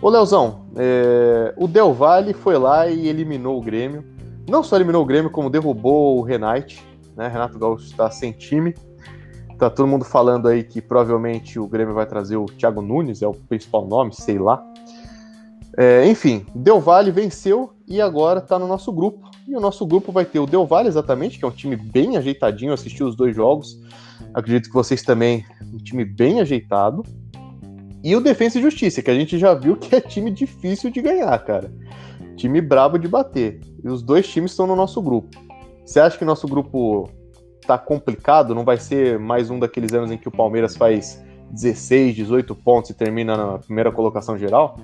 A: Ô, Leozão, é... o Del Valle foi lá e eliminou o Grêmio. Não só eliminou o Grêmio, como derrubou o Renate, né? Renato Gaúcho está sem time. Tá todo mundo falando aí que provavelmente o Grêmio vai trazer o Thiago Nunes, é o principal nome, sei lá. É, enfim, Del Valle venceu e agora tá no nosso grupo. E o nosso grupo vai ter o Del Valle, exatamente, que é um time bem ajeitadinho. assisti os dois jogos. Acredito que vocês também. Um time bem ajeitado. E o Defensa e Justiça, que a gente já viu que é time difícil de ganhar, cara. Time brabo de bater. E os dois times estão no nosso grupo. Você acha que nosso grupo tá complicado, não vai ser mais um daqueles anos em que o Palmeiras faz 16, 18 pontos e termina na primeira colocação geral?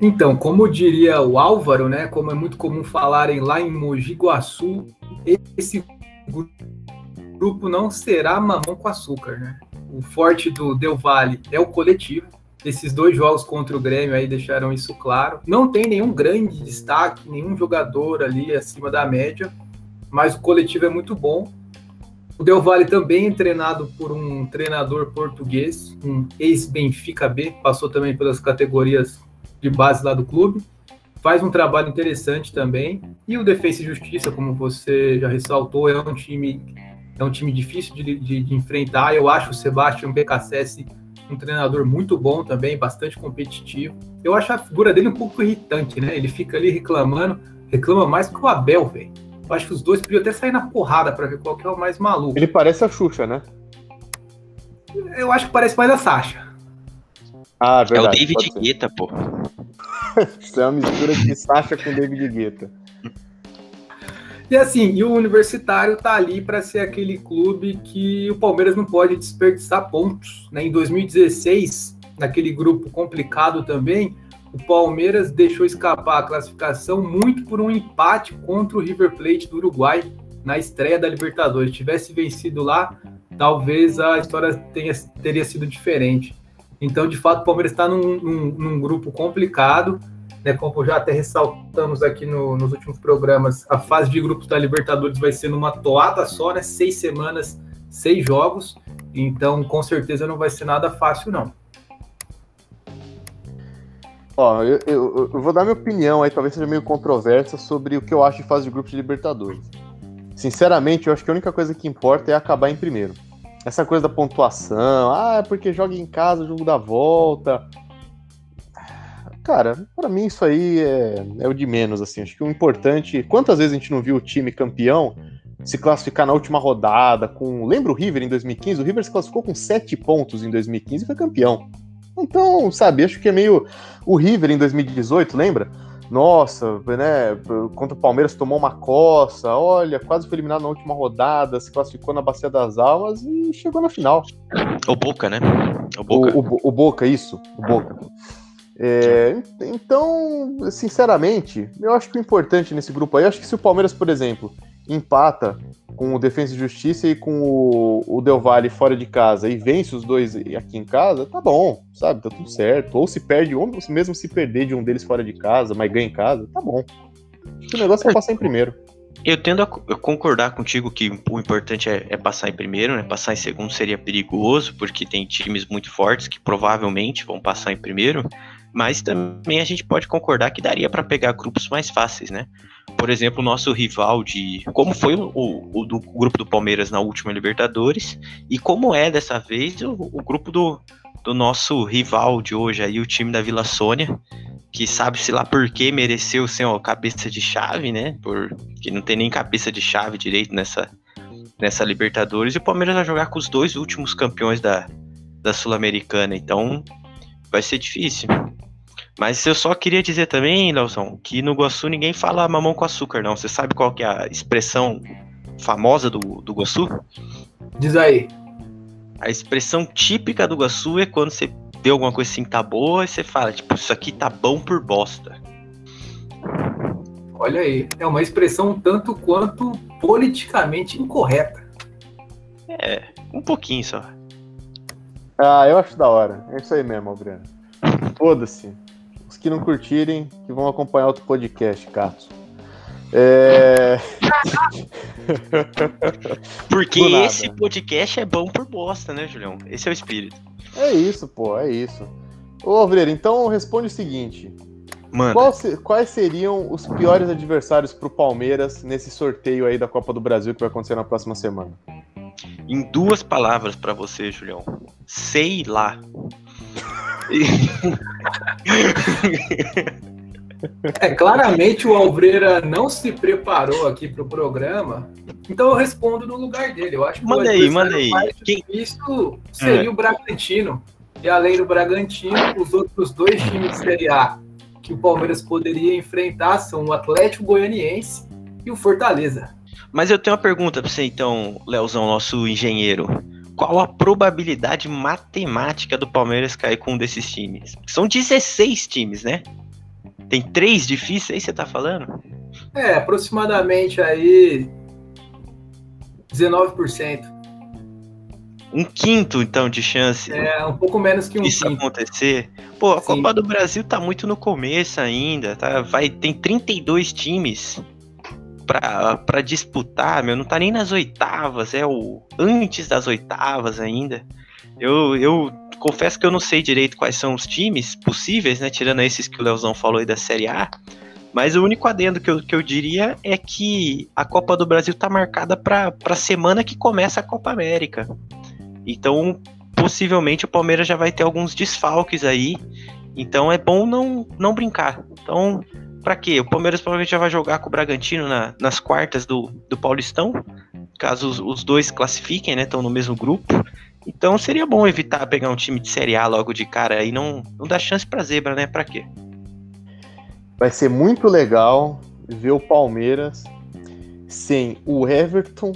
B: Então, como diria o Álvaro, né, como é muito comum falarem lá em Mogi Guaçu, esse grupo não será mamão com açúcar, né? O forte do Del Valle é o coletivo. Esses dois jogos contra o Grêmio aí deixaram isso claro. Não tem nenhum grande destaque, nenhum jogador ali acima da média, mas o coletivo é muito bom. O Del Valle também é treinado por um treinador português, um ex-Benfica B, passou também pelas categorias de base lá do clube. Faz um trabalho interessante também. E o Defesa e Justiça, como você já ressaltou, é um time é um time difícil de, de, de enfrentar. Eu acho o Sebastião BKSS um treinador muito bom também, bastante competitivo. Eu acho a figura dele um pouco irritante, né? Ele fica ali reclamando, reclama mais que o Abel, velho. Eu acho que os dois podiam até sair na porrada para ver qual que é o mais maluco.
A: Ele parece a Xuxa, né?
B: Eu acho que parece mais a Sasha.
C: Ah, verdade. É o David Guetta, pô.
A: Isso é uma mistura de Sasha com David Guetta.
B: E assim, e o Universitário tá ali para ser aquele clube que o Palmeiras não pode desperdiçar pontos. Né? Em 2016, naquele grupo complicado também, o Palmeiras deixou escapar a classificação muito por um empate contra o River Plate do Uruguai na estreia da Libertadores. Se tivesse vencido lá, talvez a história tenha, teria sido diferente. Então, de fato, o Palmeiras está num, num, num, grupo complicado, né? Como já até ressaltamos aqui no, nos últimos programas, a fase de grupos da Libertadores vai ser numa toada só, né? Seis semanas, seis jogos. Então, com certeza não vai ser nada fácil, não.
A: Ó, eu, eu, eu, vou dar minha opinião aí, talvez seja meio controversa, sobre o que eu acho de fase de grupos de Libertadores. Sinceramente, eu acho que a única coisa que importa é acabar em primeiro. Essa coisa da pontuação, ah, é porque joga em casa, jogo da volta. Cara, para mim isso aí é, é o de menos, assim. Acho que o importante. Quantas vezes a gente não viu o time campeão se classificar na última rodada com. Lembra o River em 2015? O River se classificou com sete pontos em 2015 e foi campeão. Então, sabe, acho que é meio. O River em 2018, lembra? Nossa, né? Contra o Palmeiras tomou uma coça, olha, quase foi eliminado na última rodada, se classificou na Bacia das Almas e chegou na final.
C: O Boca, né?
A: O Boca. O, o, o Boca, isso, o Boca. É, então, sinceramente, eu acho que o importante nesse grupo aí, acho que se o Palmeiras, por exemplo, empata com o Defensa e Justiça e com o, o Del Valle fora de casa e vence os dois aqui em casa, tá bom, sabe? Tá tudo certo. Ou se perde, ou mesmo se perder de um deles fora de casa, mas ganha em casa, tá bom. O negócio é passar em primeiro.
C: Eu tendo a concordar contigo que o importante é, é, passar em primeiro, né? Passar em segundo seria perigoso, porque tem times muito fortes que provavelmente vão passar em primeiro. Mas também a gente pode concordar que daria para pegar grupos mais fáceis, né? Por exemplo, o nosso rival de. Como foi o, o, do grupo do Palmeiras na última Libertadores, e como é dessa vez o, o grupo do, do nosso rival de hoje aí, o time da Vila Sônia, que sabe-se lá por que mereceu ser uma cabeça de chave, né? Porque não tem nem cabeça de chave direito nessa, nessa Libertadores, e o Palmeiras vai jogar com os dois últimos campeões da, da Sul-Americana, então vai ser difícil. Mas eu só queria dizer também, Nelson, que no Guaçu ninguém fala mamão com açúcar, não. Você sabe qual que é a expressão famosa do, do Guaçu?
B: Diz aí.
C: A expressão típica do Guaçu é quando você vê alguma coisa assim que tá boa e você fala, tipo, isso aqui tá bom por bosta.
B: Olha aí, é uma expressão tanto quanto politicamente incorreta.
C: É, um pouquinho só.
A: Ah, eu acho da hora. É isso aí mesmo, Adriano. Foda-se. Os que não curtirem, que vão acompanhar outro podcast, Cato. É...
C: Porque esse podcast é bom por bosta, né, Julião? Esse é o espírito.
A: É isso, pô, é isso. Ô, Alvreira, então responde o seguinte. Se, quais seriam os piores adversários pro Palmeiras nesse sorteio aí da Copa do Brasil que vai acontecer na próxima semana?
C: Em duas palavras para você, Julião. Sei lá.
B: É, claramente o Alvreira não se preparou aqui para o programa, então eu respondo no lugar dele. Eu acho que
C: manda aí, manda aí. Quem...
B: Isso seria é. o Bragantino. E além do Bragantino, os outros dois times de Série A que o Palmeiras poderia enfrentar são o Atlético Goianiense e o Fortaleza.
C: Mas eu tenho uma pergunta para você então, Leozão, nosso engenheiro qual a probabilidade matemática do Palmeiras cair com um desses times? São 16 times, né? Tem três difíceis aí, você tá falando?
B: É, aproximadamente aí 19%.
C: Um quinto, então, de chance.
B: É, um pouco menos que um
C: Isso
B: quinto.
C: acontecer. Pô, a Sim. Copa do Brasil tá muito no começo ainda, tá? Vai, tem 32 times para disputar, meu, não tá nem nas oitavas, é o antes das oitavas ainda. Eu, eu confesso que eu não sei direito quais são os times possíveis, né? Tirando esses que o Leozão falou aí da Série A. Mas o único adendo que eu, que eu diria é que a Copa do Brasil tá marcada para a semana que começa a Copa América. Então, possivelmente o Palmeiras já vai ter alguns desfalques aí. Então é bom não, não brincar. Então, Pra quê? O Palmeiras provavelmente já vai jogar com o Bragantino na, nas quartas do, do Paulistão, caso os, os dois classifiquem, né? Estão no mesmo grupo. Então seria bom evitar pegar um time de Série A logo de cara e não, não dar chance pra zebra, né? Pra quê?
A: Vai ser muito legal ver o Palmeiras sem o Everton,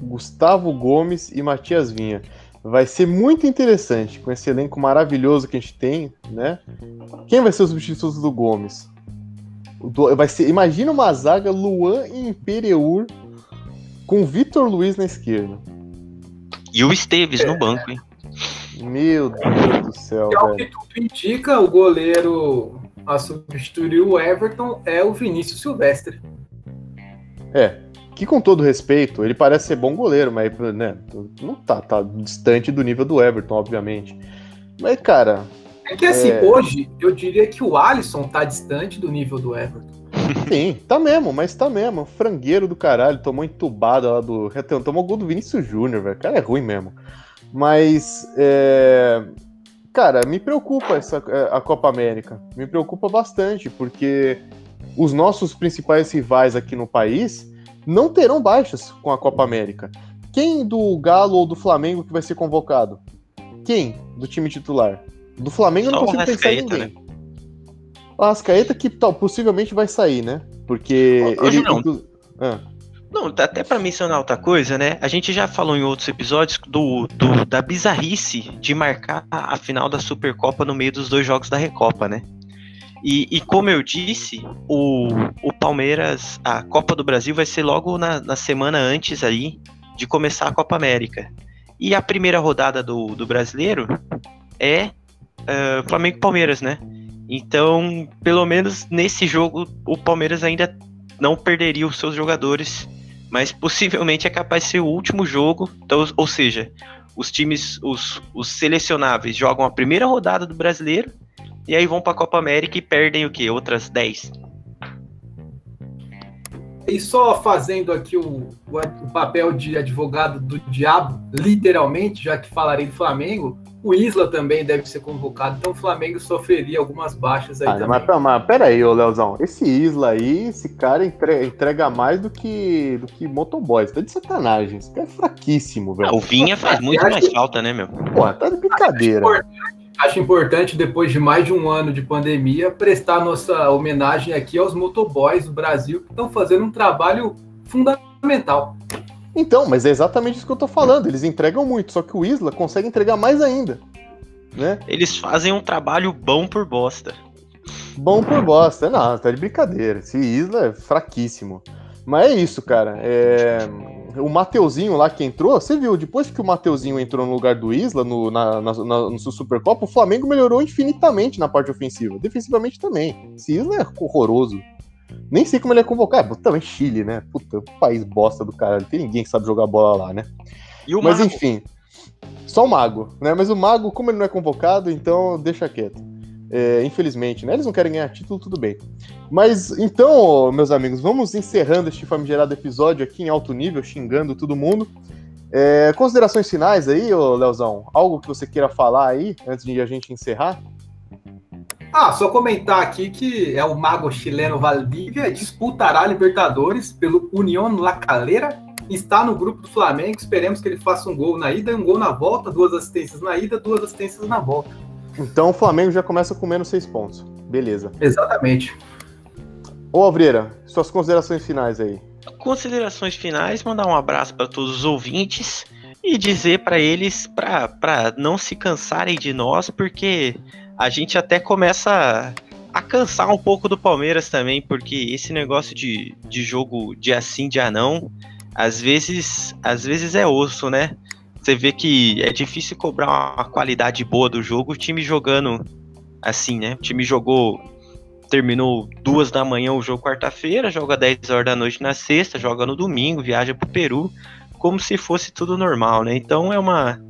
A: Gustavo Gomes e Matias Vinha. Vai ser muito interessante com esse elenco maravilhoso que a gente tem, né? Quem vai ser o substituto do Gomes? Vai ser, imagina uma zaga Luan e Imperiur com Vitor Luiz na esquerda.
C: E o Esteves é. no banco, hein?
A: Meu Deus do céu.
B: É o que tudo indica, o goleiro a substituir o Everton é o Vinícius Silvestre.
A: É, que com todo respeito, ele parece ser bom goleiro, mas né, não tá, tá distante do nível do Everton, obviamente. Mas, cara.
B: É que assim, é... hoje eu diria que o Alisson tá distante do nível do Everton.
A: Sim, tá mesmo, mas tá mesmo. Frangueiro do caralho, tomou entubada lá do. Tomou gol do Vinícius Júnior, velho. O cara é ruim mesmo. Mas. É... Cara, me preocupa essa, é, a Copa América. Me preocupa bastante, porque os nossos principais rivais aqui no país não terão baixas com a Copa América. Quem do Galo ou do Flamengo que vai ser convocado? Quem do time titular? Do Flamengo eu não consigo pensar em ninguém. Né? O que tal, possivelmente vai sair, né? Porque
C: Hoje ele. Não. Ah. Não, até para mencionar outra coisa, né? A gente já falou em outros episódios do, do, da bizarrice de marcar a final da Supercopa no meio dos dois jogos da Recopa, né? E, e, como eu disse, o, o Palmeiras, a Copa do Brasil vai ser logo na, na semana antes aí de começar a Copa América. E a primeira rodada do, do brasileiro é uh, Flamengo e Palmeiras, né? Então, pelo menos nesse jogo, o Palmeiras ainda não perderia os seus jogadores mas possivelmente é capaz de ser o último jogo. Então, ou seja, os times, os, os selecionáveis jogam a primeira rodada do brasileiro e aí vão para a Copa América e perdem o quê? Outras 10.
B: E só fazendo aqui o, o, o, papel de advogado do diabo, literalmente, já que falarei do Flamengo, o Isla também deve ser convocado, então o Flamengo sofreria algumas baixas aí ah, também.
A: Mas, mas peraí, ô Leozão, esse Isla aí, esse cara entrega, entrega mais do que, do que motoboys, tá de sacanagem, esse cara é fraquíssimo, velho.
C: o Vinha faz muito mais falta, né, meu?
A: Pô, tá de brincadeira.
B: Acho importante, depois de mais de um ano de pandemia, prestar nossa homenagem aqui aos motoboys do Brasil que estão fazendo um trabalho fundamental.
A: Então, mas é exatamente isso que eu tô falando. Eles entregam muito, só que o Isla consegue entregar mais ainda. Né?
C: Eles fazem um trabalho bom por bosta.
A: Bom por bosta, não, tá de brincadeira. Esse Isla é fraquíssimo. Mas é isso, cara. É... O Mateuzinho lá que entrou, você viu, depois que o Mateuzinho entrou no lugar do Isla no, na, na, na, no Supercopa, o Flamengo melhorou infinitamente na parte ofensiva. Defensivamente também. Esse Isla é horroroso. Nem sei como ele é convocado. É, também Chile, né? Puta, país bosta do caralho. Tem ninguém que sabe jogar bola lá, né? Mas mago? enfim, só o Mago, né? Mas o Mago, como ele não é convocado, então deixa quieto. É, infelizmente, né? Eles não querem ganhar título, tudo bem. Mas então, meus amigos, vamos encerrando este famigerado episódio aqui em alto nível, xingando todo mundo. É, considerações finais aí, ô Leozão? Algo que você queira falar aí, antes de a gente encerrar?
B: Ah, só comentar aqui que é o mago chileno Valdívia, disputará a Libertadores pelo União La Calera, está no grupo do Flamengo, esperemos que ele faça um gol na ida um gol na volta, duas assistências na ida, duas assistências na volta.
A: Então o Flamengo já começa com menos seis pontos. Beleza.
B: Exatamente.
A: Ô Alvreira, suas considerações finais aí.
C: Considerações finais, mandar um abraço para todos os ouvintes e dizer para eles para não se cansarem de nós, porque a gente até começa a cansar um pouco do Palmeiras também, porque esse negócio de, de jogo dia sim, dia não, às vezes, às vezes é osso, né? Você vê que é difícil cobrar uma qualidade boa do jogo, o time jogando assim, né? O time jogou, terminou duas da manhã o jogo quarta-feira, joga 10 horas da noite na sexta, joga no domingo, viaja pro Peru, como se fosse tudo normal, né? Então é uma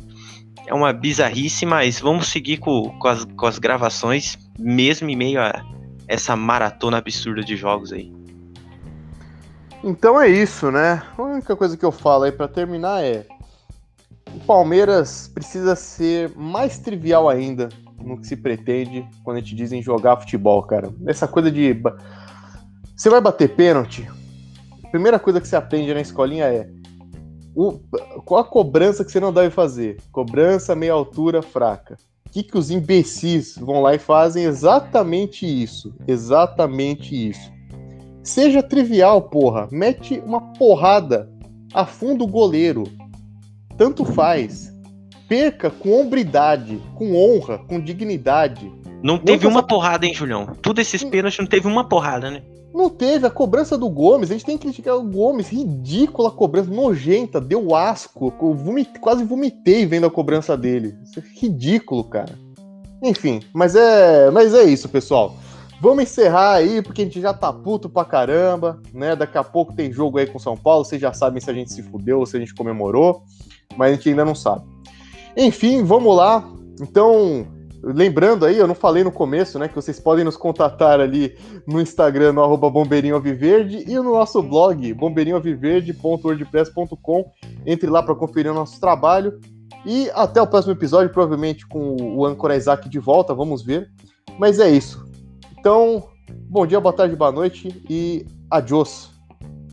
C: é uma bizarrice, mas vamos seguir com, com, as, com as gravações, mesmo em meio a essa maratona absurda de jogos aí.
A: Então é isso, né? A única coisa que eu falo aí para terminar é: Palmeiras precisa ser mais trivial ainda no que se pretende quando a gente diz em jogar futebol, cara. Essa coisa de. Você vai bater pênalti? A primeira coisa que você aprende na escolinha é o, qual a cobrança que você não deve fazer? Cobrança meia altura fraca. O que, que os imbecis vão lá e fazem? Exatamente isso. Exatamente isso. Seja trivial, porra. Mete uma porrada, afunda o goleiro. Tanto faz. Perca com hombridade, com honra, com dignidade.
C: Não teve uma porrada, hein, Julião? Tudo esses pênaltis não teve uma porrada, né?
A: Não teve. A cobrança do Gomes, a gente tem que criticar o Gomes. Ridícula a cobrança, nojenta, deu asco. Eu vomite, quase vomitei vendo a cobrança dele. Isso é ridículo, cara. Enfim, mas é, mas é isso, pessoal. Vamos encerrar aí, porque a gente já tá puto pra caramba, né? Daqui a pouco tem jogo aí com São Paulo. Vocês já sabem se a gente se fudeu ou se a gente comemorou, mas a gente ainda não sabe. Enfim, vamos lá. Então, Lembrando aí, eu não falei no começo, né, que vocês podem nos contatar ali no Instagram, no arroba bombeirinhoaviverde e no nosso blog, bombeirinhoaviverde.wordpress.com. Entre lá para conferir o nosso trabalho. E até o próximo episódio, provavelmente com o âncora Isaac de volta, vamos ver. Mas é isso. Então, bom dia, boa tarde, boa noite e adiós.